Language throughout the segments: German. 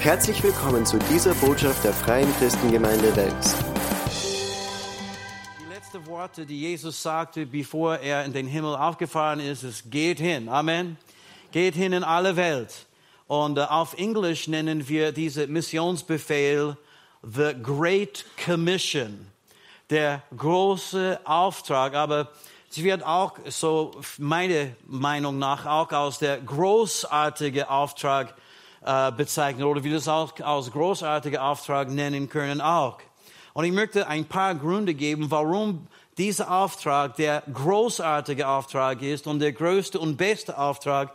Herzlich willkommen zu dieser Botschaft der Freien Christengemeinde Wels. Die letzten Worte, die Jesus sagte, bevor er in den Himmel aufgefahren ist, ist, geht hin. Amen. Geht hin in alle Welt. Und äh, auf Englisch nennen wir diese Missionsbefehl The Great Commission. Der große Auftrag. Aber sie wird auch, so meiner Meinung nach, auch als der großartige Auftrag äh, bezeichnet oder wie das auch als großartiger Auftrag nennen können auch. Und ich möchte ein paar Gründe geben, warum dieser Auftrag der großartige Auftrag ist und der größte und beste Auftrag,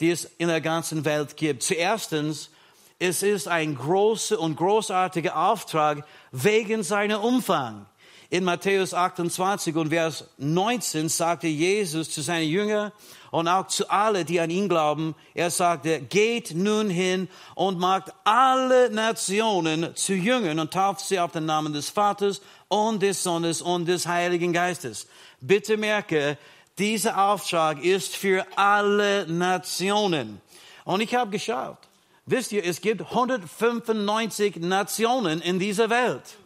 die es in der ganzen Welt gibt. Zuerstens, es ist ein großer und großartiger Auftrag wegen seiner Umfang. In Matthäus 28 und Vers 19 sagte Jesus zu seinen Jüngern und auch zu allen, die an ihn glauben, er sagte, geht nun hin und macht alle Nationen zu Jüngern und tauft sie auf den Namen des Vaters und des Sohnes und des Heiligen Geistes. Bitte merke, dieser Auftrag ist für alle Nationen. Und ich habe geschaut. Wisst ihr, es gibt 195 Nationen in dieser Welt.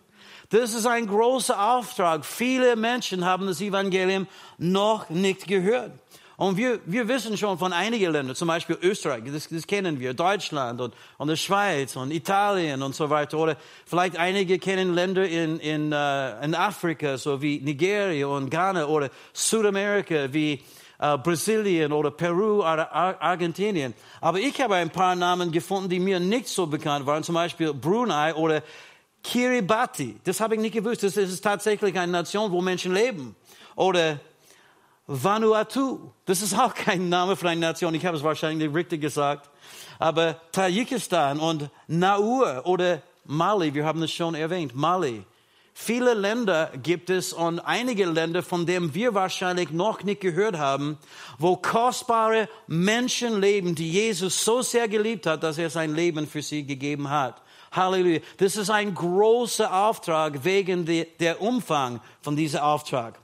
Das ist ein großer Auftrag. Viele Menschen haben das Evangelium noch nicht gehört. Und wir, wir wissen schon von einigen Ländern, zum Beispiel Österreich, das, das kennen wir, Deutschland und, und die Schweiz und Italien und so weiter. Oder vielleicht einige kennen Länder in, in, uh, in Afrika, so wie Nigeria und Ghana oder Südamerika wie uh, Brasilien oder Peru oder Ar Argentinien. Aber ich habe ein paar Namen gefunden, die mir nicht so bekannt waren, zum Beispiel Brunei oder Kiribati, das habe ich nicht gewusst. Das ist tatsächlich eine Nation, wo Menschen leben. Oder Vanuatu, das ist auch kein Name für eine Nation. Ich habe es wahrscheinlich nicht richtig gesagt. Aber Tajikistan und Naur oder Mali, wir haben es schon erwähnt, Mali. Viele Länder gibt es und einige Länder, von denen wir wahrscheinlich noch nicht gehört haben, wo kostbare Menschen leben, die Jesus so sehr geliebt hat, dass er sein Leben für sie gegeben hat. Halleluja. Das ist ein großer Auftrag wegen de, der Umfang von diesem Auftrag.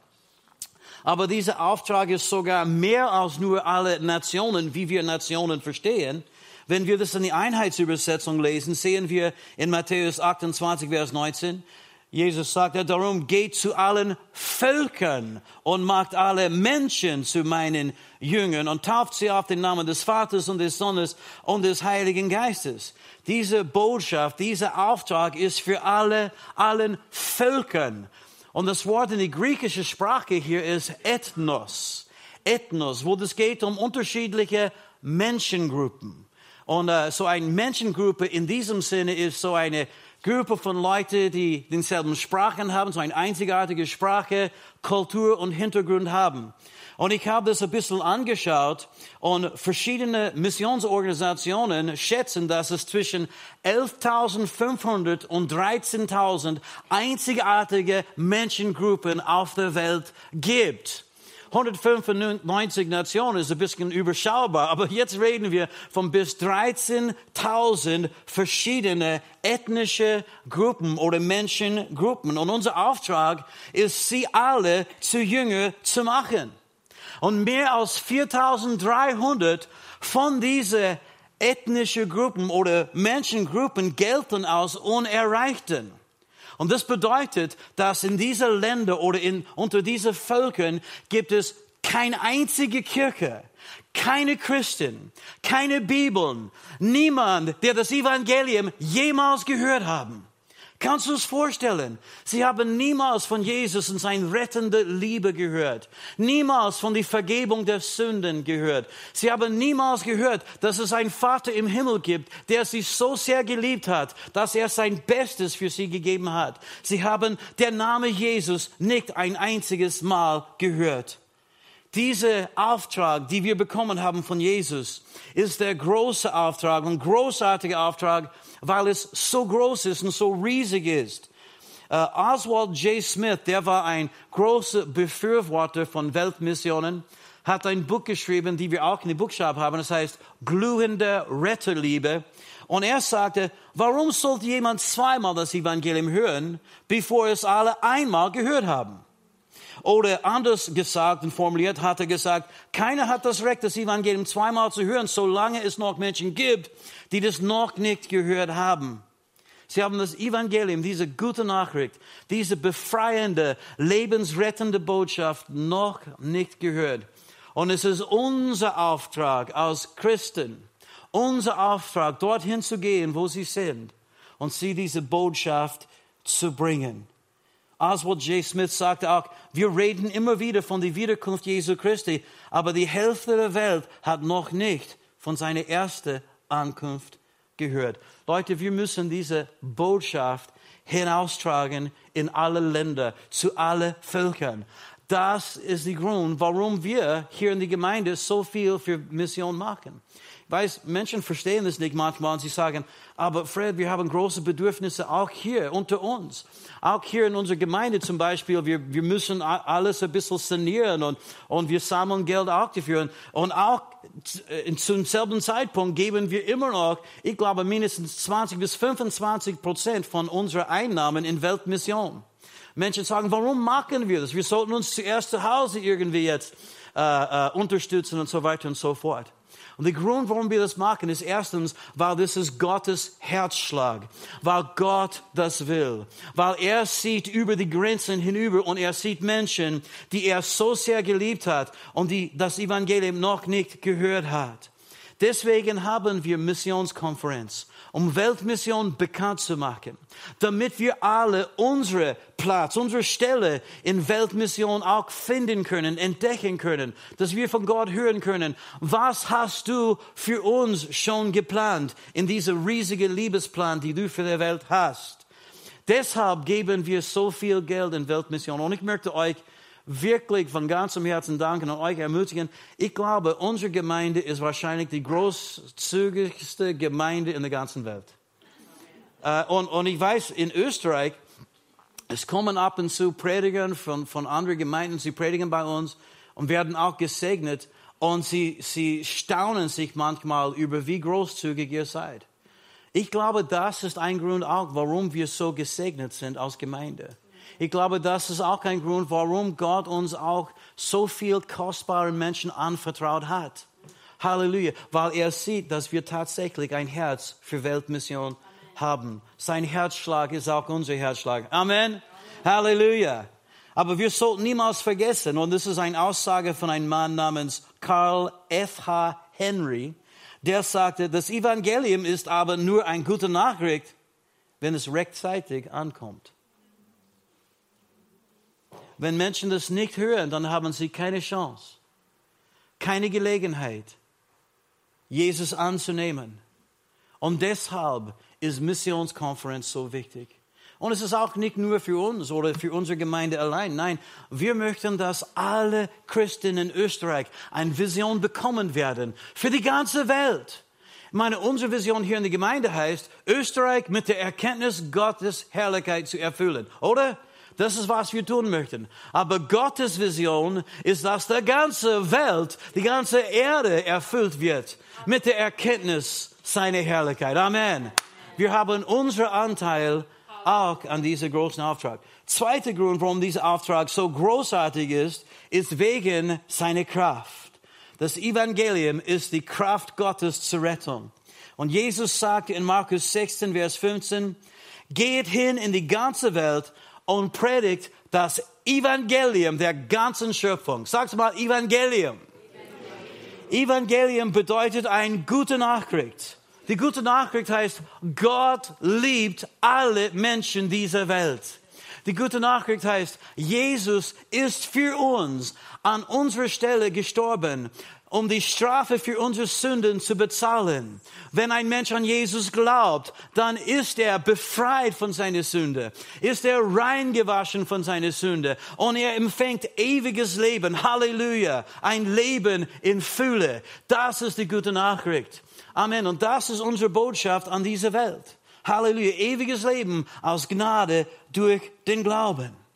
Aber dieser Auftrag ist sogar mehr als nur alle Nationen, wie wir Nationen verstehen. Wenn wir das in die Einheitsübersetzung lesen, sehen wir in Matthäus 28, Vers 19, Jesus sagt, darum geht zu allen Völkern und macht alle Menschen zu meinen Jüngern und tauft sie auf den Namen des Vaters und des Sohnes und des Heiligen Geistes. Diese Botschaft, dieser Auftrag ist für alle, allen Völkern. Und das Wort in die griechische Sprache hier ist Ethnos. Ethnos, wo es geht um unterschiedliche Menschengruppen. Und uh, so eine Menschengruppe in diesem Sinne ist so eine Gruppe von Leuten, die denselben Sprachen haben, so eine einzigartige Sprache, Kultur und Hintergrund haben. Und ich habe das ein bisschen angeschaut und verschiedene Missionsorganisationen schätzen, dass es zwischen 11.500 und 13.000 einzigartige Menschengruppen auf der Welt gibt. 195 Nationen ist ein bisschen überschaubar, aber jetzt reden wir von bis 13.000 verschiedene ethnische Gruppen oder Menschengruppen. Und unser Auftrag ist, sie alle zu Jünger zu machen. Und mehr als 4300 von diesen ethnischen Gruppen oder Menschengruppen gelten als Unerreichten. Und das bedeutet, dass in diesen Ländern oder in, unter diesen Völkern gibt es keine einzige Kirche, keine Christen, keine Bibeln, niemand, der das Evangelium jemals gehört haben. Kannst du es vorstellen? Sie haben niemals von Jesus und seine rettende Liebe gehört. Niemals von der Vergebung der Sünden gehört. Sie haben niemals gehört, dass es einen Vater im Himmel gibt, der sie so sehr geliebt hat, dass er sein Bestes für sie gegeben hat. Sie haben der Name Jesus nicht ein einziges Mal gehört. Dieser Auftrag, die wir bekommen haben von Jesus, ist der große Auftrag und großartige Auftrag, weil es so groß ist und so riesig ist. Uh, Oswald J. Smith, der war ein großer Befürworter von Weltmissionen, hat ein Buch geschrieben, die wir auch in der Bookshop haben. Das heißt Glühende Retterliebe. Und er sagte, warum sollte jemand zweimal das Evangelium hören, bevor es alle einmal gehört haben? Oder anders gesagt und formuliert hat er gesagt, keiner hat das Recht, das Evangelium zweimal zu hören, solange es noch Menschen gibt, die das noch nicht gehört haben. Sie haben das Evangelium, diese gute Nachricht, diese befreiende, lebensrettende Botschaft noch nicht gehört. Und es ist unser Auftrag als Christen, unser Auftrag, dorthin zu gehen, wo sie sind und sie diese Botschaft zu bringen. Oswald J. Smith sagte auch, wir reden immer wieder von der Wiederkunft Jesu Christi, aber die Hälfte der Welt hat noch nicht von seiner ersten Ankunft gehört. Leute, wir müssen diese Botschaft hinaustragen in alle Länder, zu allen Völkern. Das ist der Grund, warum wir hier in der Gemeinde so viel für Mission machen. Ich weiß, Menschen verstehen das nicht manchmal und sie sagen, aber Fred, wir haben große Bedürfnisse auch hier unter uns. Auch hier in unserer Gemeinde zum Beispiel, wir, wir müssen alles ein bisschen sanieren und, und wir sammeln Geld auch dafür. Und auch zum selben Zeitpunkt geben wir immer noch, ich glaube, mindestens 20 bis 25 Prozent von unserer Einnahmen in Weltmission. Menschen sagen, warum machen wir das? Wir sollten uns zuerst zu Hause irgendwie jetzt äh, äh, unterstützen und so weiter und so fort. Und der Grund, warum wir das machen, ist erstens, weil das ist Gottes Herzschlag, weil Gott das will, weil er sieht über die Grenzen hinüber und er sieht Menschen, die er so sehr geliebt hat und die das Evangelium noch nicht gehört hat. Deswegen haben wir Missionskonferenz um Weltmission bekannt zu machen, damit wir alle unsere Platz, unsere Stelle in Weltmission auch finden können, entdecken können, dass wir von Gott hören können, was hast du für uns schon geplant in dieser riesigen Liebesplan, die du für die Welt hast. Deshalb geben wir so viel Geld in Weltmission. Und ich möchte euch wirklich von ganzem Herzen danken und euch ermutigen. Ich glaube, unsere Gemeinde ist wahrscheinlich die großzügigste Gemeinde in der ganzen Welt. Äh, und, und ich weiß, in Österreich, es kommen ab und zu Prediger von, von anderen Gemeinden, sie predigen bei uns und werden auch gesegnet. Und sie, sie staunen sich manchmal über, wie großzügig ihr seid. Ich glaube, das ist ein Grund auch, warum wir so gesegnet sind als Gemeinde. Ich glaube, das ist auch ein Grund, warum Gott uns auch so viel kostbare Menschen anvertraut hat. Halleluja, weil er sieht, dass wir tatsächlich ein Herz für Weltmission haben. Sein Herzschlag ist auch unser Herzschlag. Amen. Amen. Halleluja. Aber wir sollten niemals vergessen, und das ist eine Aussage von einem Mann namens Carl F. H. Henry, der sagte, das Evangelium ist aber nur eine gute Nachricht, wenn es rechtzeitig ankommt. Wenn Menschen das nicht hören, dann haben sie keine Chance, keine Gelegenheit, Jesus anzunehmen. Und deshalb ist Missionskonferenz so wichtig. Und es ist auch nicht nur für uns oder für unsere Gemeinde allein. Nein, wir möchten, dass alle Christen in Österreich eine Vision bekommen werden für die ganze Welt. Ich meine, unsere Vision hier in der Gemeinde heißt, Österreich mit der Erkenntnis Gottes Herrlichkeit zu erfüllen. Oder? Das ist, was wir tun möchten. Aber Gottes Vision ist, dass die ganze Welt, die ganze Erde erfüllt wird mit der Erkenntnis seiner Herrlichkeit. Amen. Wir haben unseren Anteil auch an diesem großen Auftrag. Zweiter Grund, warum dieser Auftrag so großartig ist, ist wegen seiner Kraft. Das Evangelium ist die Kraft Gottes zur Rettung. Und Jesus sagte in Markus 16, Vers 15, geht hin in die ganze Welt und predigt das Evangelium der ganzen Schöpfung. Sag's mal, Evangelium. Evangelium, bedeutet eine gute Nachricht. Die gute Nachricht heißt, Gott liebt alle Menschen dieser Welt. Die gute Nachricht heißt, Jesus ist für uns an unserer Stelle gestorben um die Strafe für unsere Sünden zu bezahlen. Wenn ein Mensch an Jesus glaubt, dann ist er befreit von seiner Sünde, ist er reingewaschen von seiner Sünde und er empfängt ewiges Leben. Halleluja. Ein Leben in Fülle. Das ist die gute Nachricht. Amen. Und das ist unsere Botschaft an diese Welt. Halleluja. Ewiges Leben aus Gnade durch den Glauben.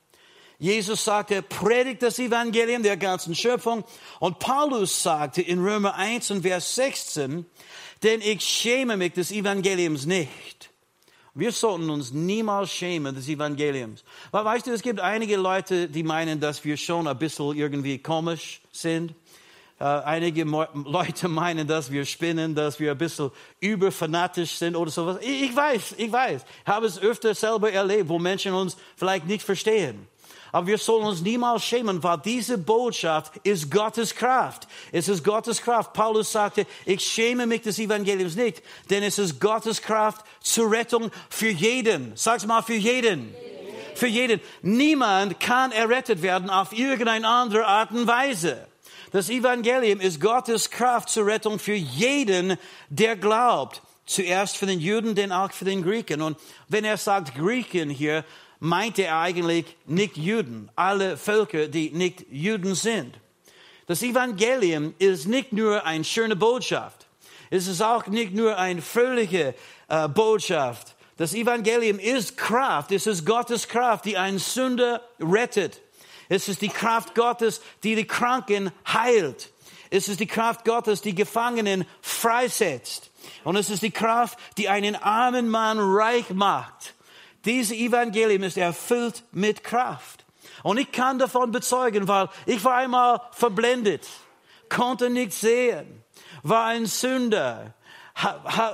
Jesus sagte, predigt das Evangelium der ganzen Schöpfung. Und Paulus sagte in Römer 1 und Vers 16, denn ich schäme mich des Evangeliums nicht. Wir sollten uns niemals schämen des Evangeliums. Weil weißt du, es gibt einige Leute, die meinen, dass wir schon ein bisschen irgendwie komisch sind. Äh, einige Leute meinen, dass wir spinnen, dass wir ein bisschen überfanatisch sind oder sowas. Ich, ich weiß, ich weiß. Ich habe es öfter selber erlebt, wo Menschen uns vielleicht nicht verstehen. Aber wir sollen uns niemals schämen, weil diese Botschaft ist Gottes Kraft. Es ist Gottes Kraft. Paulus sagte, ich schäme mich des Evangeliums nicht, denn es ist Gottes Kraft zur Rettung für jeden. Sag's mal, für jeden. Für jeden. Niemand kann errettet werden auf irgendeine andere Art und Weise. Das Evangelium ist Gottes Kraft zur Rettung für jeden, der glaubt. Zuerst für den Juden, dann auch für den Griechen. Und wenn er sagt Griechen hier, meinte er eigentlich nicht Juden, alle Völker, die nicht Juden sind. Das Evangelium ist nicht nur eine schöne Botschaft. Es ist auch nicht nur eine fröhliche äh, Botschaft. Das Evangelium ist Kraft. Es ist Gottes Kraft, die einen Sünder rettet. Es ist die Kraft Gottes, die die Kranken heilt. Es ist die Kraft Gottes, die Gefangenen freisetzt. Und es ist die Kraft, die einen armen Mann reich macht. Dieses Evangelium ist erfüllt mit Kraft. Und ich kann davon bezeugen, weil ich war einmal verblendet, konnte nicht sehen, war ein Sünder,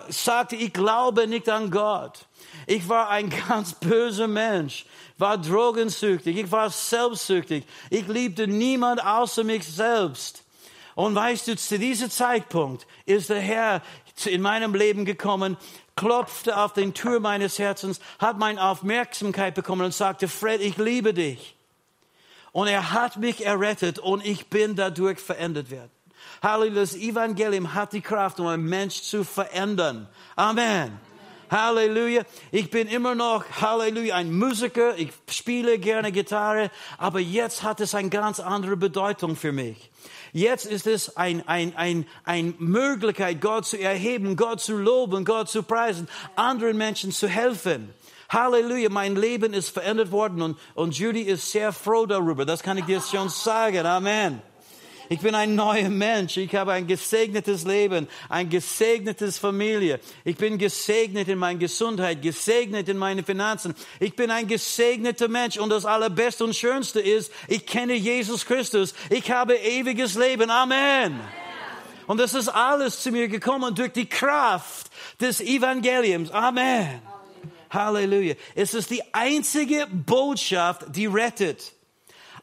sagte, ich glaube nicht an Gott. Ich war ein ganz böser Mensch, war drogensüchtig, ich war selbstsüchtig, ich liebte niemand außer mich selbst. Und weißt du, zu diesem Zeitpunkt ist der Herr in meinem Leben gekommen, klopfte auf den Tür meines Herzens, hat meine Aufmerksamkeit bekommen und sagte, Fred, ich liebe dich. Und er hat mich errettet und ich bin dadurch verändert werden. Halleluja, das Evangelium hat die Kraft, um einen Mensch zu verändern. Amen. Halleluja. Ich bin immer noch, Halleluja, ein Musiker. Ich spiele gerne Gitarre. Aber jetzt hat es eine ganz andere Bedeutung für mich. Jetzt ist es ein, ein, ein, ein Möglichkeit, Gott zu erheben, Gott zu loben, Gott zu preisen, anderen Menschen zu helfen. Halleluja, mein Leben ist verändert worden und, und Judy ist sehr froh darüber. Das kann ich dir schon sagen. Amen. Ich bin ein neuer Mensch. Ich habe ein gesegnetes Leben, ein gesegnetes Familie. Ich bin gesegnet in meiner Gesundheit, gesegnet in meinen Finanzen. Ich bin ein gesegneter Mensch. Und das Allerbeste und Schönste ist, ich kenne Jesus Christus. Ich habe ewiges Leben. Amen. Und das ist alles zu mir gekommen durch die Kraft des Evangeliums. Amen. Halleluja. Es ist die einzige Botschaft, die rettet.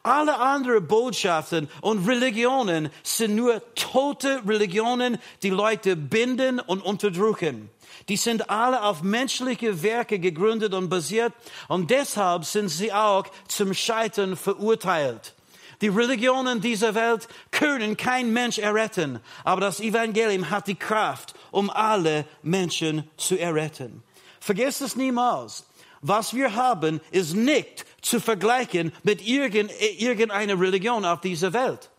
Alle anderen Botschaften und Religionen sind nur tote Religionen, die Leute binden und unterdrücken. Die sind alle auf menschliche Werke gegründet und basiert und deshalb sind sie auch zum Scheitern verurteilt. Die Religionen dieser Welt können kein Mensch erretten, aber das Evangelium hat die Kraft, um alle Menschen zu erretten. Vergesst es niemals. Was wir haben, ist nicht zu vergleichen mit irgendeiner Religion auf dieser Welt.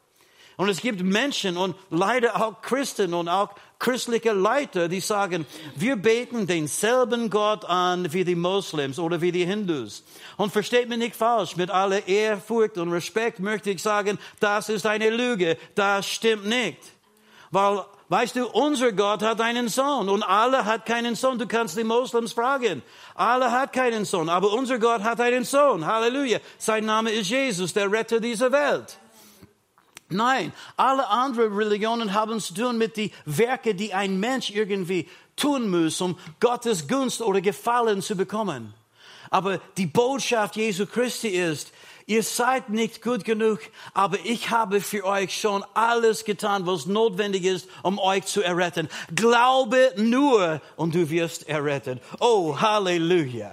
Und es gibt Menschen und leider auch Christen und auch christliche Leute, die sagen, wir beten denselben Gott an wie die Moslems oder wie die Hindus. Und versteht mich nicht falsch, mit aller Ehrfurcht und Respekt möchte ich sagen, das ist eine Lüge, das stimmt nicht. Weil Weißt du, unser Gott hat einen Sohn und Allah hat keinen Sohn. Du kannst die Moslems fragen. Allah hat keinen Sohn, aber unser Gott hat einen Sohn. Halleluja. Sein Name ist Jesus, der Retter dieser Welt. Nein, alle anderen Religionen haben zu tun mit den Werken, die ein Mensch irgendwie tun muss, um Gottes Gunst oder Gefallen zu bekommen. Aber die Botschaft Jesu Christi ist, ihr seid nicht gut genug, aber ich habe für euch schon alles getan, was notwendig ist, um euch zu erretten. Glaube nur und du wirst errettet. Oh, Halleluja.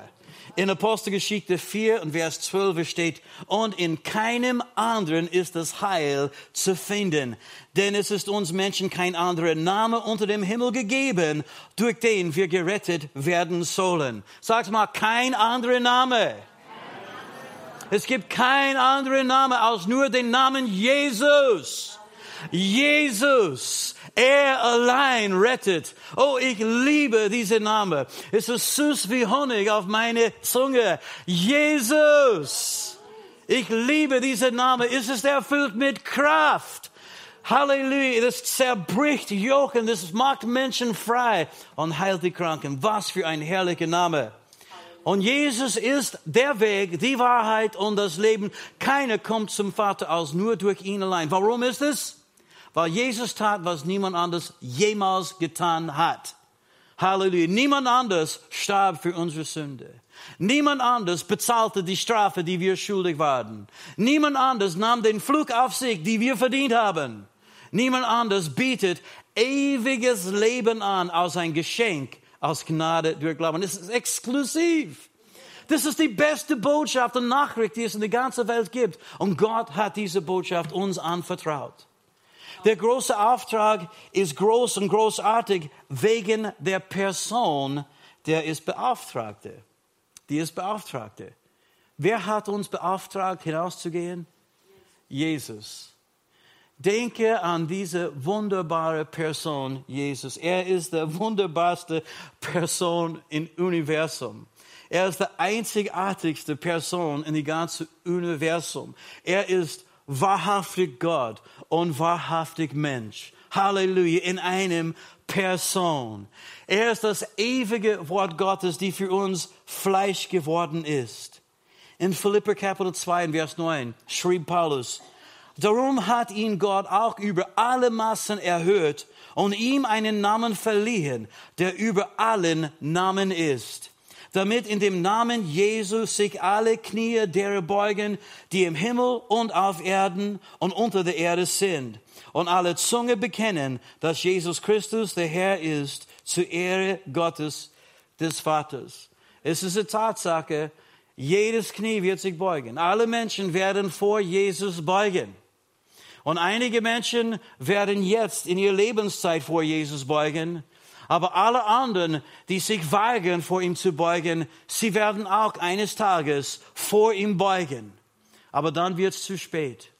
In Apostelgeschichte 4 und Vers 12 steht, und in keinem anderen ist das Heil zu finden. Denn es ist uns Menschen kein anderer Name unter dem Himmel gegeben, durch den wir gerettet werden sollen. Sagt mal, kein anderer Name. Es gibt kein anderen Name als nur den Namen Jesus. Jesus. Er allein rettet. Oh, ich liebe diese Name. Es ist süß wie Honig auf meine Zunge. Jesus. Ich liebe diesen Namen. Es ist erfüllt mit Kraft. Halleluja, das zerbricht Jochen, das macht Menschen frei und heilt die Kranken. Was für ein herrlicher Name. Und Jesus ist der Weg, die Wahrheit und das Leben. Keiner kommt zum Vater aus nur durch ihn allein. Warum ist es? Weil Jesus tat, was niemand anders jemals getan hat. Halleluja. Niemand anders starb für unsere Sünde. Niemand anders bezahlte die Strafe, die wir schuldig waren. Niemand anders nahm den Flug auf sich, die wir verdient haben. Niemand anders bietet ewiges Leben an als ein Geschenk aus Gnade durch Glauben. Das ist exklusiv. Das ist die beste Botschaft und Nachricht, die es in der ganzen Welt gibt. Und Gott hat diese Botschaft uns anvertraut. Der große Auftrag ist groß und großartig wegen der Person, der ist Beauftragte. Die ist Beauftragte. Wer hat uns beauftragt, hinauszugehen? Jesus. Denke an diese wunderbare Person, Jesus. Er ist die wunderbarste Person im Universum. Er ist die einzigartigste Person in dem ganzen Universum. Er ist wahrhaftig Gott und wahrhaftig Mensch. Halleluja, in einem Person. Er ist das ewige Wort Gottes, die für uns Fleisch geworden ist. In Philipper Kapitel 2, Vers 9 schrieb Paulus, Darum hat ihn Gott auch über alle Massen erhöht und ihm einen Namen verliehen, der über allen Namen ist. Damit in dem Namen Jesus sich alle Knie derer beugen, die im Himmel und auf Erden und unter der Erde sind. Und alle Zunge bekennen, dass Jesus Christus der Herr ist, zur Ehre Gottes des Vaters. Es ist eine Tatsache, jedes Knie wird sich beugen. Alle Menschen werden vor Jesus beugen. Und einige Menschen werden jetzt in ihrer Lebenszeit vor Jesus beugen. Aber alle anderen, die sich weigern, vor ihm zu beugen, sie werden auch eines Tages vor ihm beugen. Aber dann wird es zu spät.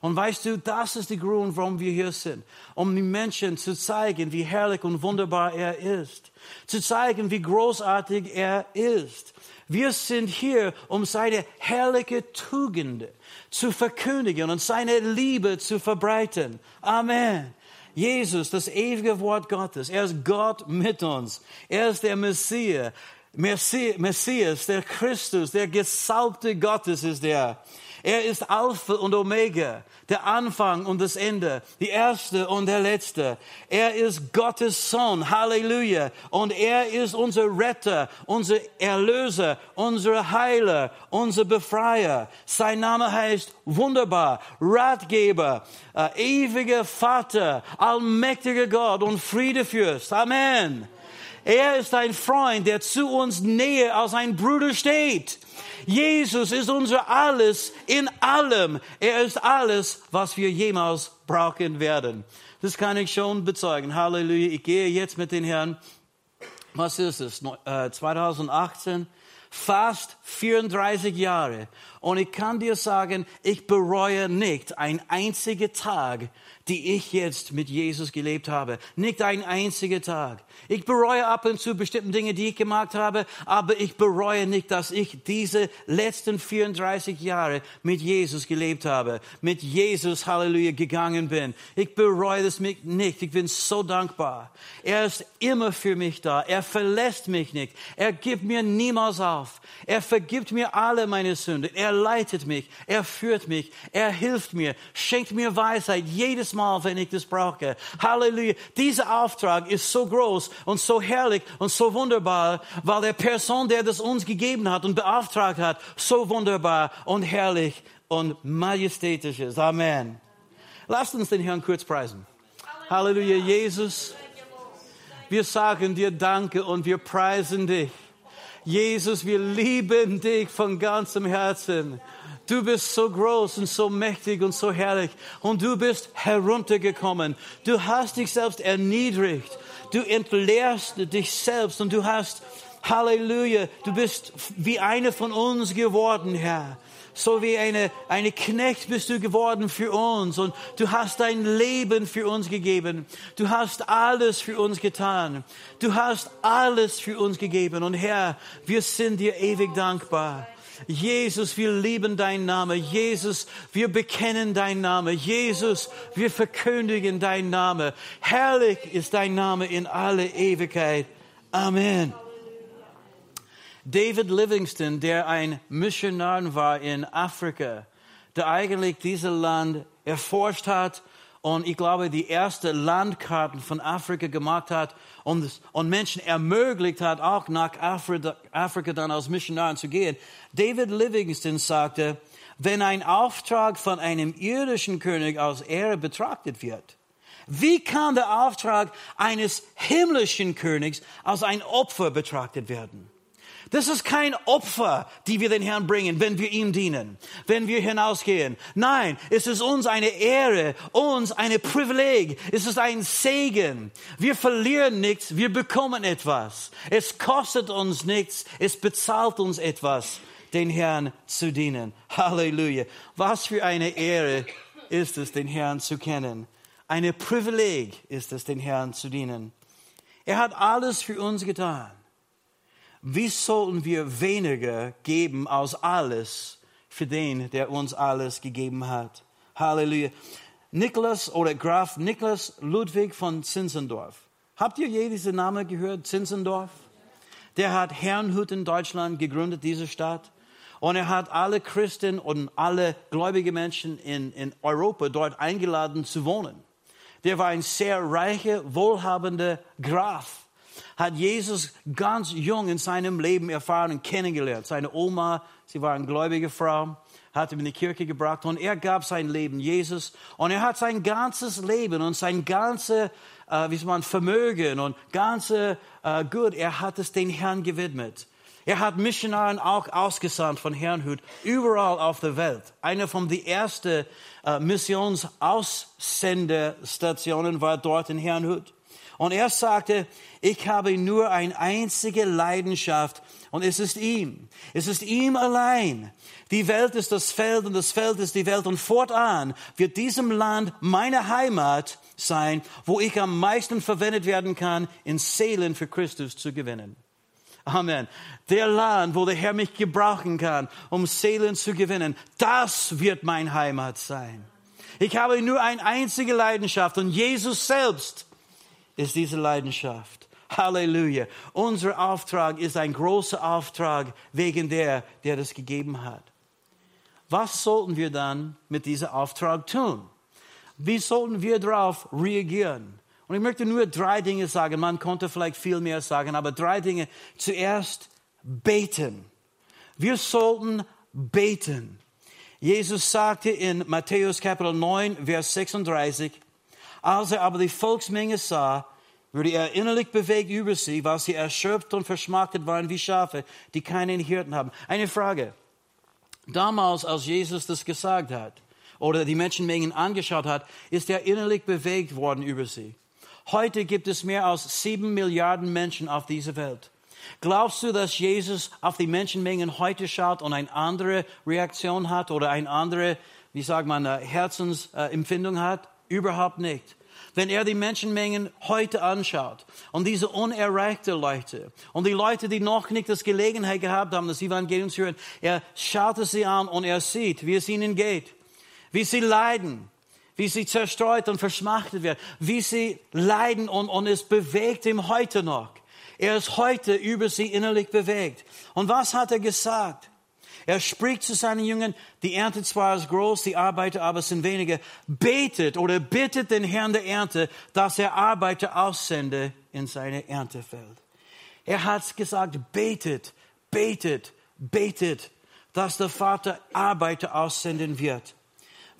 Und weißt du, das ist der Grund, warum wir hier sind. Um den Menschen zu zeigen, wie herrlich und wunderbar er ist. Zu zeigen, wie großartig er ist. Wir sind hier, um seine herrliche Tugende zu verkündigen und seine Liebe zu verbreiten. Amen. Jesus, das ewige Wort Gottes. Er ist Gott mit uns. Er ist der Messias. Messias, der Christus, der Gesalbte Gottes ist er. Er ist Alpha und Omega, der Anfang und das Ende, die Erste und der Letzte. Er ist Gottes Sohn, Halleluja. Und er ist unser Retter, unser Erlöser, unser Heiler, unser Befreier. Sein Name heißt Wunderbar, Ratgeber, äh, ewiger Vater, allmächtiger Gott und Friedefürst. Amen. Er ist ein Freund, der zu uns näher als ein Bruder steht. Jesus ist unser Alles in allem. Er ist alles, was wir jemals brauchen werden. Das kann ich schon bezeugen. Halleluja. Ich gehe jetzt mit den Herrn. Was ist es? 2018? Äh, Fast 34 Jahre. Und ich kann dir sagen, ich bereue nicht ein einziger Tag, die ich jetzt mit Jesus gelebt habe. Nicht ein einziger Tag. Ich bereue ab und zu bestimmte Dinge, die ich gemacht habe, aber ich bereue nicht, dass ich diese letzten 34 Jahre mit Jesus gelebt habe, mit Jesus, Halleluja, gegangen bin. Ich bereue das nicht. Ich bin so dankbar. Er ist immer für mich da. Er verlässt mich nicht. Er gibt mir niemals auf. Er vergibt mir alle meine Sünden. Er leitet mich. Er führt mich. Er hilft mir. Schenkt mir Weisheit jedes Mal, wenn ich das brauche. Halleluja. Dieser Auftrag ist so groß und so herrlich und so wunderbar, weil der Person, der das uns gegeben hat und beauftragt hat, so wunderbar und herrlich und majestätisch ist. Amen. Lasst uns den Herrn kurz preisen. Halleluja, Jesus. Wir sagen dir Danke und wir preisen dich. Jesus, wir lieben dich von ganzem Herzen. Du bist so groß und so mächtig und so herrlich und du bist heruntergekommen. Du hast dich selbst erniedrigt. Du entleerst dich selbst und du hast, Halleluja, du bist wie eine von uns geworden, Herr. So wie eine, eine Knecht bist du geworden für uns und du hast dein Leben für uns gegeben. Du hast alles für uns getan. Du hast alles für uns gegeben und Herr, wir sind dir ewig dankbar. Jesus, wir lieben deinen Namen. Jesus, wir bekennen deinen Namen. Jesus, wir verkündigen deinen Namen. Herrlich ist dein Name in alle Ewigkeit. Amen. David Livingston, der ein Missionar war in Afrika, der eigentlich dieses Land erforscht hat und ich glaube, die erste Landkarten von Afrika gemacht hat und, und Menschen ermöglicht hat, auch nach Afrika, Afrika dann als Missionaren zu gehen. David Livingston sagte, wenn ein Auftrag von einem irdischen König aus Ehre betrachtet wird, wie kann der Auftrag eines himmlischen Königs als ein Opfer betrachtet werden? Das ist kein Opfer, die wir den Herrn bringen, wenn wir ihm dienen, wenn wir hinausgehen. Nein, es ist uns eine Ehre, uns eine Privileg, es ist ein Segen. Wir verlieren nichts, wir bekommen etwas. Es kostet uns nichts, es bezahlt uns etwas, den Herrn zu dienen. Halleluja. Was für eine Ehre ist es, den Herrn zu kennen. Eine Privileg ist es, den Herrn zu dienen. Er hat alles für uns getan. Wie sollten wir weniger geben als alles für den, der uns alles gegeben hat? Halleluja. Niklas oder Graf Niklas Ludwig von Zinzendorf. Habt ihr je diesen Namen gehört? Zinzendorf? Der hat Herrnhut in Deutschland gegründet, diese Stadt. Und er hat alle Christen und alle gläubige Menschen in, in Europa dort eingeladen zu wohnen. Der war ein sehr reicher, wohlhabender Graf hat Jesus ganz jung in seinem Leben erfahren und kennengelernt. Seine Oma, sie war eine gläubige Frau, hat ihm in die Kirche gebracht und er gab sein Leben Jesus und er hat sein ganzes Leben und sein ganze, äh, wie man, Vermögen und ganze äh, Gut, er hat es den Herrn gewidmet. Er hat Missionaren auch ausgesandt von Herrnhut überall auf der Welt. Eine von den ersten äh, Missionsaussendestationen war dort in Herrnhut. Und er sagte, ich habe nur eine einzige Leidenschaft und es ist ihm. Es ist ihm allein. Die Welt ist das Feld und das Feld ist die Welt und fortan wird diesem Land meine Heimat sein, wo ich am meisten verwendet werden kann, in Seelen für Christus zu gewinnen. Amen. Der Land, wo der Herr mich gebrauchen kann, um Seelen zu gewinnen, das wird mein Heimat sein. Ich habe nur eine einzige Leidenschaft und Jesus selbst ist diese Leidenschaft. Halleluja. Unser Auftrag ist ein großer Auftrag wegen der, der das gegeben hat. Was sollten wir dann mit diesem Auftrag tun? Wie sollten wir darauf reagieren? Und ich möchte nur drei Dinge sagen. Man konnte vielleicht viel mehr sagen, aber drei Dinge. Zuerst beten. Wir sollten beten. Jesus sagte in Matthäus Kapitel 9, Vers 36, als er aber die Volksmenge sah, wurde er innerlich bewegt über sie, weil sie erschöpft und verschmachtet waren wie Schafe, die keinen Hirten haben. Eine Frage. Damals, als Jesus das gesagt hat oder die Menschenmengen angeschaut hat, ist er innerlich bewegt worden über sie. Heute gibt es mehr als sieben Milliarden Menschen auf dieser Welt. Glaubst du, dass Jesus auf die Menschenmengen heute schaut und eine andere Reaktion hat oder eine andere, wie sagt man, Herzensempfindung hat? Überhaupt nicht. Wenn er die Menschenmengen heute anschaut und diese unerreichte Leute und die Leute, die noch nicht das Gelegenheit gehabt haben, das Evangelium zu hören, er schaut es sie an und er sieht, wie es ihnen geht, wie sie leiden, wie sie zerstreut und verschmachtet werden, wie sie leiden und, und es bewegt ihm heute noch. Er ist heute über sie innerlich bewegt. Und was hat er gesagt? Er spricht zu seinen Jüngern, die Ernte zwar ist groß, die Arbeiter aber sind wenige. Betet oder bittet den Herrn der Ernte, dass er Arbeiter aussende in seine Erntefeld. Er hat gesagt, betet, betet, betet, dass der Vater Arbeiter aussenden wird.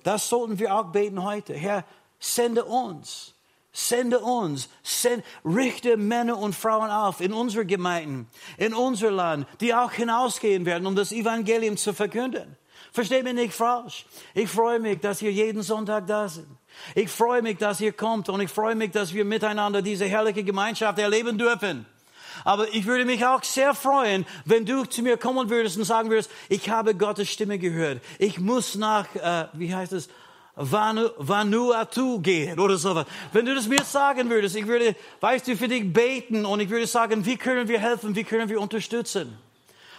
Das sollten wir auch beten heute. Herr, sende uns. Sende uns, send, richte Männer und Frauen auf in unsere Gemeinden, in unser Land, die auch hinausgehen werden, um das Evangelium zu verkünden. Versteht mich nicht falsch. Ich freue mich, dass ihr jeden Sonntag da sind. Ich freue mich, dass ihr kommt und ich freue mich, dass wir miteinander diese herrliche Gemeinschaft erleben dürfen. Aber ich würde mich auch sehr freuen, wenn du zu mir kommen würdest und sagen würdest, ich habe Gottes Stimme gehört. Ich muss nach, äh, wie heißt es, Vanu, Vanuatu gehen oder sowas. Wenn du das mir sagen würdest, ich würde, weißt du, für dich beten und ich würde sagen, wie können wir helfen, wie können wir unterstützen?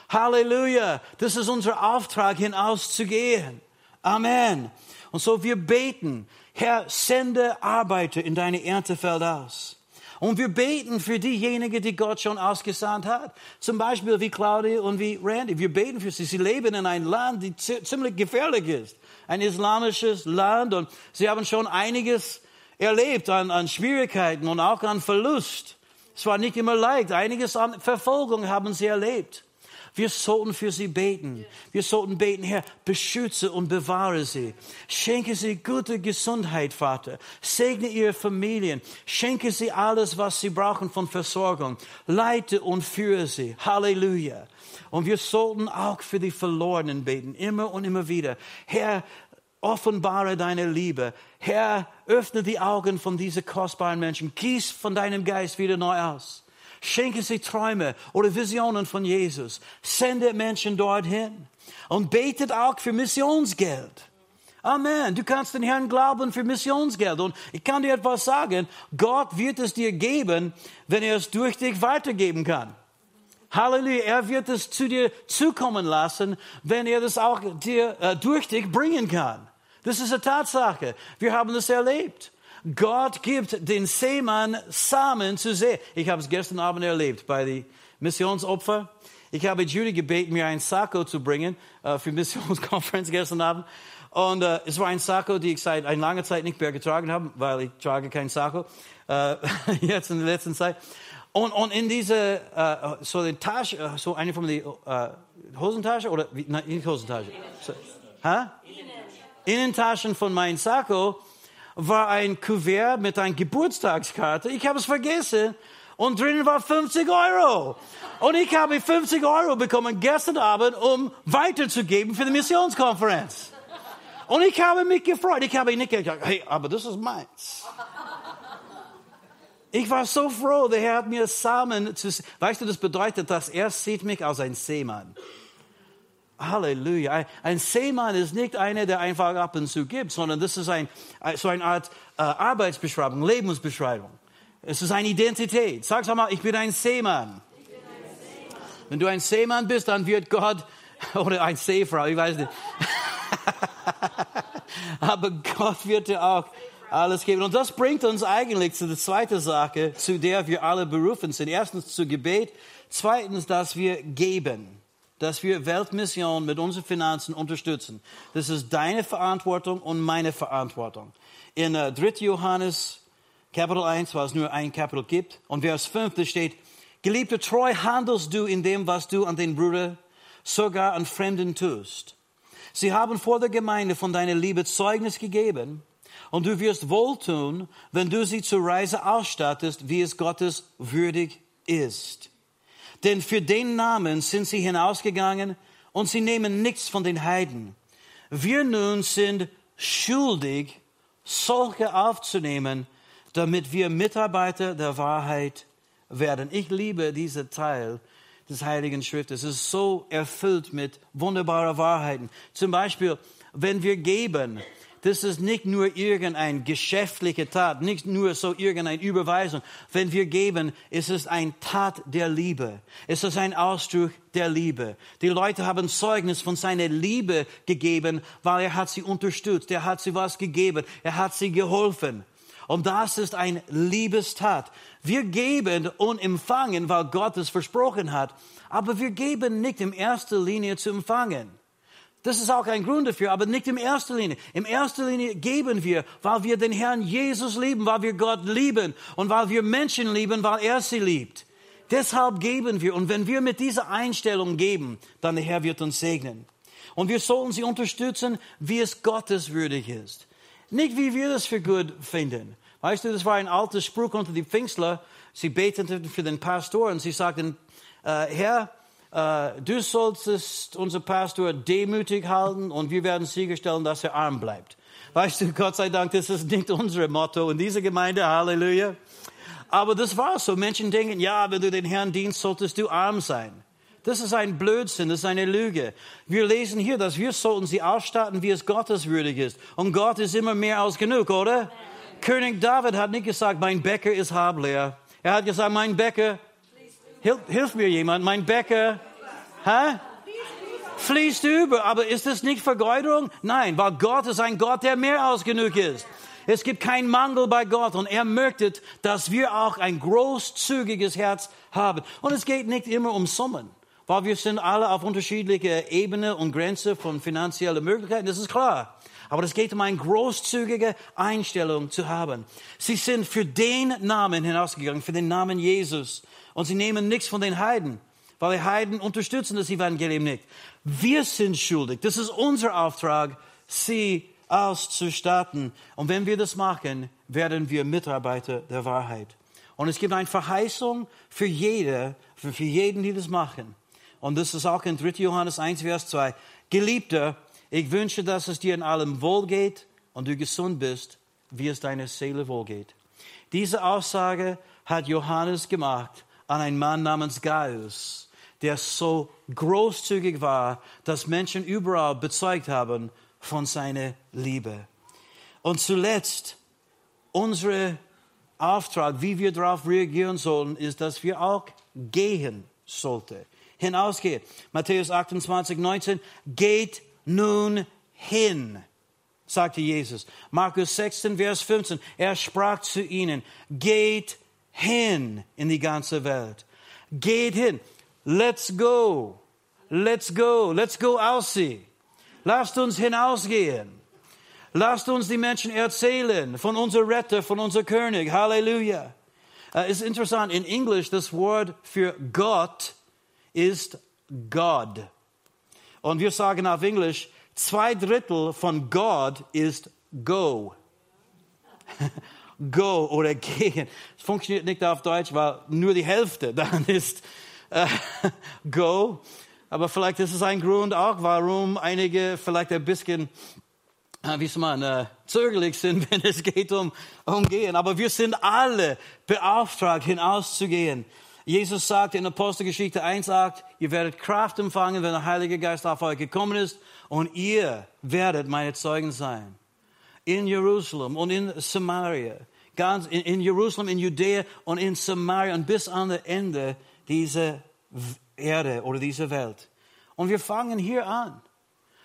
Halleluja. Das ist unser Auftrag, hinauszugehen. Amen. Und so wir beten, Herr, sende Arbeiter in deine Erntefeld aus. Und wir beten für diejenigen, die Gott schon ausgesandt hat. Zum Beispiel wie Claudia und wie Randy. Wir beten für sie. Sie leben in einem Land, das ziemlich gefährlich ist. Ein islamisches Land. Und sie haben schon einiges erlebt an, an Schwierigkeiten und auch an Verlust. Es war nicht immer leicht. Einiges an Verfolgung haben sie erlebt. Wir sollten für sie beten. Wir sollten beten, Herr, beschütze und bewahre sie. Schenke sie gute Gesundheit, Vater. Segne ihre Familien. Schenke sie alles, was sie brauchen von Versorgung. Leite und führe sie. Halleluja. Und wir sollten auch für die Verlorenen beten, immer und immer wieder. Herr, offenbare deine Liebe. Herr, öffne die Augen von diesen kostbaren Menschen. Gieß von deinem Geist wieder neu aus. Schenke sie Träume oder Visionen von Jesus. Sende Menschen dorthin. Und betet auch für Missionsgeld. Amen. Du kannst den Herrn glauben für Missionsgeld. Und ich kann dir etwas sagen. Gott wird es dir geben, wenn er es durch dich weitergeben kann. Halleluja. Er wird es zu dir zukommen lassen, wenn er das auch dir, äh, durch dich bringen kann. Das ist eine Tatsache. Wir haben das erlebt. Gott gibt den Seemann Samen zu sehen. Ich habe es gestern Abend erlebt bei den Missionsopfer. Ich habe Judy gebeten, mir ein Sakko zu bringen äh, für Missionskonferenz gestern Abend. Und äh, es war ein Sakko, die ich seit einer langen Zeit nicht mehr getragen habe, weil ich trage kein Sakko äh, jetzt in der letzten Zeit. Und, und in diese äh, so die Tasche, äh, so eine von den äh, Hosentasche oder nein, nicht Hosentasche, so, ha? Innentaschen von meinem Sakko war ein Kuvert mit einer Geburtstagskarte. Ich habe es vergessen. Und drinnen war 50 Euro. Und ich habe 50 Euro bekommen gestern Abend, um weiterzugeben für die Missionskonferenz. Und ich habe mich gefreut. Ich habe nicht gesagt, hey, aber das ist meins. Ich war so froh, der Herr hat mir Samen zu, weißt du, das bedeutet, dass er sieht mich als ein Seemann. Halleluja. Ein Seemann ist nicht einer, der einfach ab und zu gibt, sondern das ist ein, so eine Art äh, Arbeitsbeschreibung, Lebensbeschreibung. Es ist eine Identität. Sag mal, ich bin ein Seemann. Bin ein Seemann. Wenn du ein Seemann bist, dann wird Gott, oder ein Seefrau, ich weiß nicht. Aber Gott wird dir auch alles geben. Und das bringt uns eigentlich zu der zweiten Sache, zu der wir alle berufen sind. Erstens zu Gebet, zweitens, dass wir geben dass wir Weltmission mit unseren Finanzen unterstützen. Das ist deine Verantwortung und meine Verantwortung. In äh, 3. Johannes Kapitel 1, was nur ein Kapitel gibt, und Vers 5 steht, Geliebte, treu handelst du in dem, was du an den Bruder, sogar an Fremden tust. Sie haben vor der Gemeinde von deiner Liebe Zeugnis gegeben, und du wirst wohltun, wenn du sie zur Reise ausstattest, wie es Gottes würdig ist. Denn für den Namen sind sie hinausgegangen und sie nehmen nichts von den Heiden. Wir nun sind schuldig, solche aufzunehmen, damit wir Mitarbeiter der Wahrheit werden. Ich liebe diesen Teil des Heiligen Schriftes. Es ist so erfüllt mit wunderbaren Wahrheiten. Zum Beispiel, wenn wir geben, das ist nicht nur irgendeine geschäftliche Tat, nicht nur so irgendeine Überweisung. Wenn wir geben, ist es ein Tat der Liebe. Es ist ein Ausdruck der Liebe. Die Leute haben Zeugnis von seiner Liebe gegeben, weil er hat sie unterstützt, er hat sie was gegeben, er hat sie geholfen. Und das ist ein Liebestat. Wir geben und empfangen, weil Gott es versprochen hat. Aber wir geben nicht in erster Linie zu empfangen. Das ist auch ein Grund dafür, aber nicht in erster Linie. In erster Linie geben wir, weil wir den Herrn Jesus lieben, weil wir Gott lieben und weil wir Menschen lieben, weil er sie liebt. Deshalb geben wir. Und wenn wir mit dieser Einstellung geben, dann der Herr wird uns segnen. Und wir sollten sie unterstützen, wie es Gottes würdig ist. Nicht wie wir das für gut finden. Weißt du, das war ein alter Spruch unter die Pfingstler. Sie beteten für den Pastor und sie sagten, äh, Herr, du solltest unser Pastor demütig halten und wir werden sicherstellen, dass er arm bleibt. Weißt du, Gott sei Dank, das ist nicht unser Motto in dieser Gemeinde. Halleluja. Aber das war so. Menschen denken, ja, wenn du den Herrn dienst, solltest du arm sein. Das ist ein Blödsinn, das ist eine Lüge. Wir lesen hier, dass wir sollten sie ausstatten, wie es Gottes würdig ist. Und Gott ist immer mehr als genug, oder? Amen. König David hat nicht gesagt, mein Bäcker ist halbleer. Er hat gesagt, mein Bäcker Hilf, hilf mir jemand, mein Bäcker, hä? Fließt über, aber ist das nicht Vergeuderung? Nein, weil Gott ist ein Gott, der mehr als genug ist. Es gibt keinen Mangel bei Gott und er möchte, dass wir auch ein großzügiges Herz haben. Und es geht nicht immer um Summen, weil wir sind alle auf unterschiedlicher Ebene und Grenze von finanziellen Möglichkeiten, das ist klar. Aber es geht um eine großzügige Einstellung zu haben. Sie sind für den Namen hinausgegangen, für den Namen Jesus. Und sie nehmen nichts von den Heiden, weil die Heiden unterstützen das Evangelium nicht. Wir sind schuldig. Das ist unser Auftrag, sie auszustatten. Und wenn wir das machen, werden wir Mitarbeiter der Wahrheit. Und es gibt eine Verheißung für jede, für, für jeden, die das machen. Und das ist auch in 3. Johannes 1, Vers 2. Geliebter, ich wünsche, dass es dir in allem wohlgeht und du gesund bist, wie es deiner Seele wohlgeht. Diese Aussage hat Johannes gemacht an einen Mann namens Gaius, der so großzügig war, dass Menschen überall bezeugt haben von seiner Liebe. Und zuletzt, unser Auftrag, wie wir darauf reagieren sollen, ist, dass wir auch gehen sollten. Hinausgehen. Matthäus 28, 19. Geht nun hin, sagte Jesus. Markus 16, Vers 15. Er sprach zu ihnen, geht hin in die ganze Welt. Geht hin. Let's go. Let's go. Let's go Aussie. Lasst uns hinausgehen. Lasst uns die Menschen erzählen von unserem Retter, von unserem König. Halleluja. Es uh, ist interessant, in Englisch das Wort für Gott ist God. Und wir sagen auf Englisch, zwei Drittel von God ist go. go oder gehen. Es funktioniert nicht auf Deutsch, weil nur die Hälfte dann ist äh, go. Aber vielleicht ist es ein Grund auch, warum einige vielleicht ein bisschen, äh, wie soll man, äh, zögerlich sind, wenn es geht um, um Gehen. Aber wir sind alle beauftragt, hinauszugehen. Jesus sagt in Apostelgeschichte 1,8, ihr werdet Kraft empfangen, wenn der Heilige Geist auf euch gekommen ist und ihr werdet meine Zeugen sein. In Jerusalem und in Samaria, ganz in, in Jerusalem, in Judäa und in Samaria und bis an das Ende dieser Erde oder dieser Welt. Und wir fangen hier an.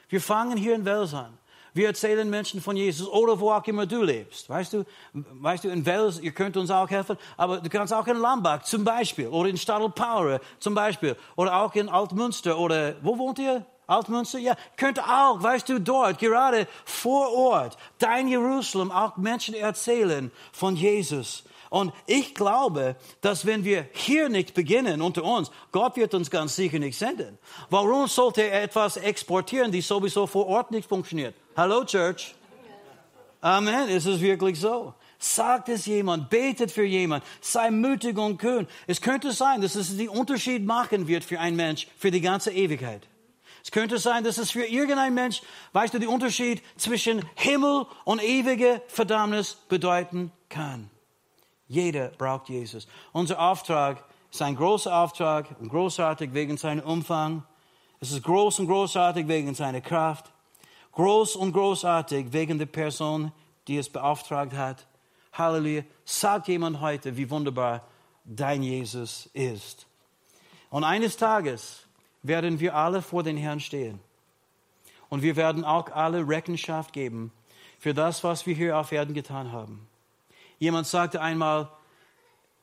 Wir fangen hier in Wels an. Wir erzählen Menschen von Jesus oder wo auch immer du lebst. Weißt du, weißt du, in Wels, ihr könnt uns auch helfen, aber du kannst auch in Lambach zum Beispiel oder in Stadelpower zum Beispiel oder auch in Altmünster oder wo wohnt ihr? Altmünster? Ja, könnt auch, weißt du, dort, gerade vor Ort, dein Jerusalem, auch Menschen erzählen von Jesus. Und ich glaube, dass wenn wir hier nicht beginnen unter uns, Gott wird uns ganz sicher nicht senden. Warum sollte er etwas exportieren, die sowieso vor Ort nicht funktioniert? Hallo Church. Amen. Ist es wirklich so? Sagt es jemand, betet für jemand, sei mutig und kühn. Es könnte sein, dass es den Unterschied machen wird für einen Mensch für die ganze Ewigkeit. Es könnte sein, dass es für irgendeinen Mensch, weißt du, den Unterschied zwischen Himmel und ewige Verdammnis bedeuten kann. Jeder braucht Jesus. Unser Auftrag ist ein großer Auftrag und großartig wegen seinem Umfang. Es ist groß und großartig wegen seiner Kraft. Groß und großartig wegen der Person, die es beauftragt hat. Halleluja. Sagt jemand heute, wie wunderbar dein Jesus ist. Und eines Tages werden wir alle vor den Herrn stehen. Und wir werden auch alle Rechenschaft geben für das, was wir hier auf Erden getan haben. Jemand sagte einmal,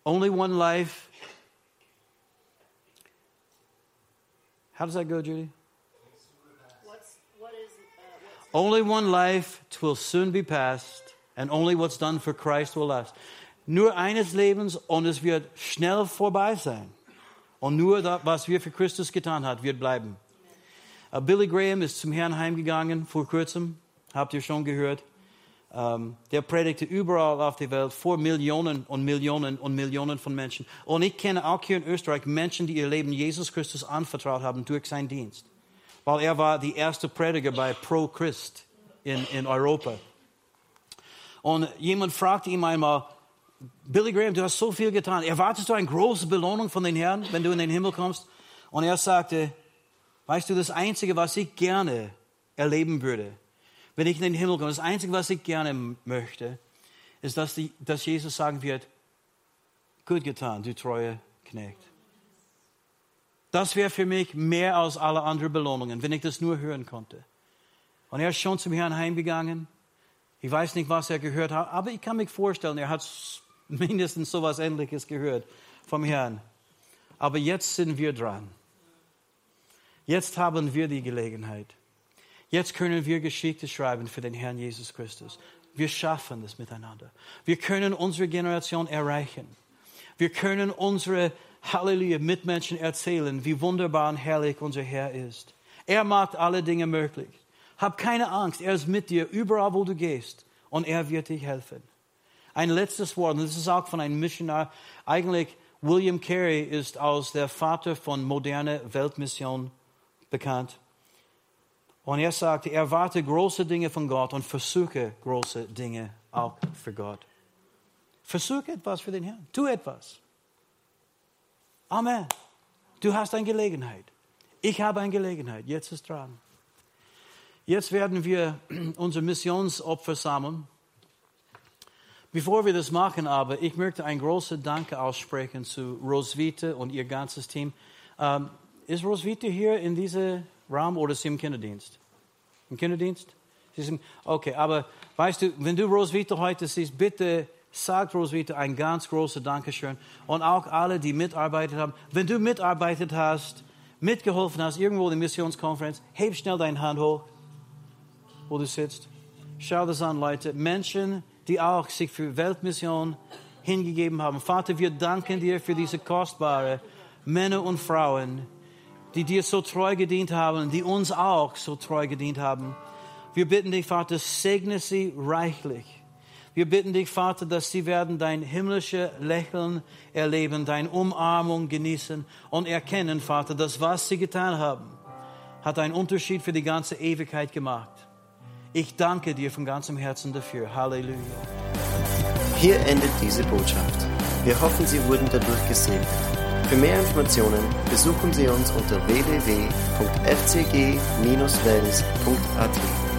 only one life. How does that go, Judy? Only one life will soon be past, and only what's done for Christ will last. Nur eines Lebens und es wird schnell vorbei sein. Und nur das, was wir für Christus getan hat, wird bleiben. Uh, Billy Graham ist zum Herrn heimgegangen vor kurzem. Habt ihr schon gehört? Um, der predigte überall auf der Welt vor Millionen und Millionen und Millionen von Menschen. Und ich kenne auch hier in Österreich Menschen, die ihr Leben Jesus Christus anvertraut haben durch seinen Dienst weil er war die erste Prediger bei Pro Christ in, in Europa. Und jemand fragte ihn einmal, Billy Graham, du hast so viel getan. Erwartest du eine große Belohnung von den Herrn, wenn du in den Himmel kommst? Und er sagte, weißt du, das Einzige, was ich gerne erleben würde, wenn ich in den Himmel komme, das Einzige, was ich gerne möchte, ist, dass, die, dass Jesus sagen wird, gut getan, du treue Knecht. Das wäre für mich mehr als alle anderen Belohnungen, wenn ich das nur hören konnte. Und er ist schon zum Herrn heimgegangen. Ich weiß nicht, was er gehört hat, aber ich kann mich vorstellen, er hat mindestens so etwas Ähnliches gehört vom Herrn. Aber jetzt sind wir dran. Jetzt haben wir die Gelegenheit. Jetzt können wir Geschichte schreiben für den Herrn Jesus Christus. Wir schaffen es miteinander. Wir können unsere Generation erreichen. Wir können unsere Halleluja Mitmenschen erzählen, wie wunderbar und herrlich unser Herr ist. Er macht alle Dinge möglich. Hab keine Angst, er ist mit dir überall, wo du gehst und er wird dich helfen. Ein letztes Wort, und das ist auch von einem Missionar. Eigentlich, William Carey ist als der Vater von moderner Weltmission bekannt. Und er sagte, erwarte große Dinge von Gott und versuche große Dinge auch für Gott. Versuche etwas für den Herrn. Tu etwas. Amen. Du hast eine Gelegenheit. Ich habe eine Gelegenheit. Jetzt ist dran. Jetzt werden wir unser Missionsopfer sammeln. Bevor wir das machen, aber ich möchte ein großes Danke aussprechen zu Roswitha und ihr ganzes Team. Ähm, ist Roswitha hier in diesem Raum oder ist sie im Kinderdienst? Im Kinderdienst? Okay, aber weißt du, wenn du Roswitha heute siehst, bitte sagt Roswitha ein ganz großes Dankeschön. Und auch alle, die mitarbeitet haben. Wenn du mitarbeitet hast, mitgeholfen hast, irgendwo in der Missionskonferenz, heb schnell deine Hand hoch, wo du sitzt. Schau das an, Leute. Menschen, die auch sich für Weltmission hingegeben haben. Vater, wir danken dir für diese kostbaren Männer und Frauen, die dir so treu gedient haben, die uns auch so treu gedient haben. Wir bitten dich, Vater, segne sie reichlich. Wir bitten dich, Vater, dass sie werden dein himmlisches Lächeln erleben, deine Umarmung genießen und erkennen, Vater, dass was sie getan haben, hat einen Unterschied für die ganze Ewigkeit gemacht. Ich danke dir von ganzem Herzen dafür. Halleluja. Hier endet diese Botschaft. Wir hoffen, Sie wurden dadurch gesegnet. Für mehr Informationen besuchen Sie uns unter www.fcg-wells.at.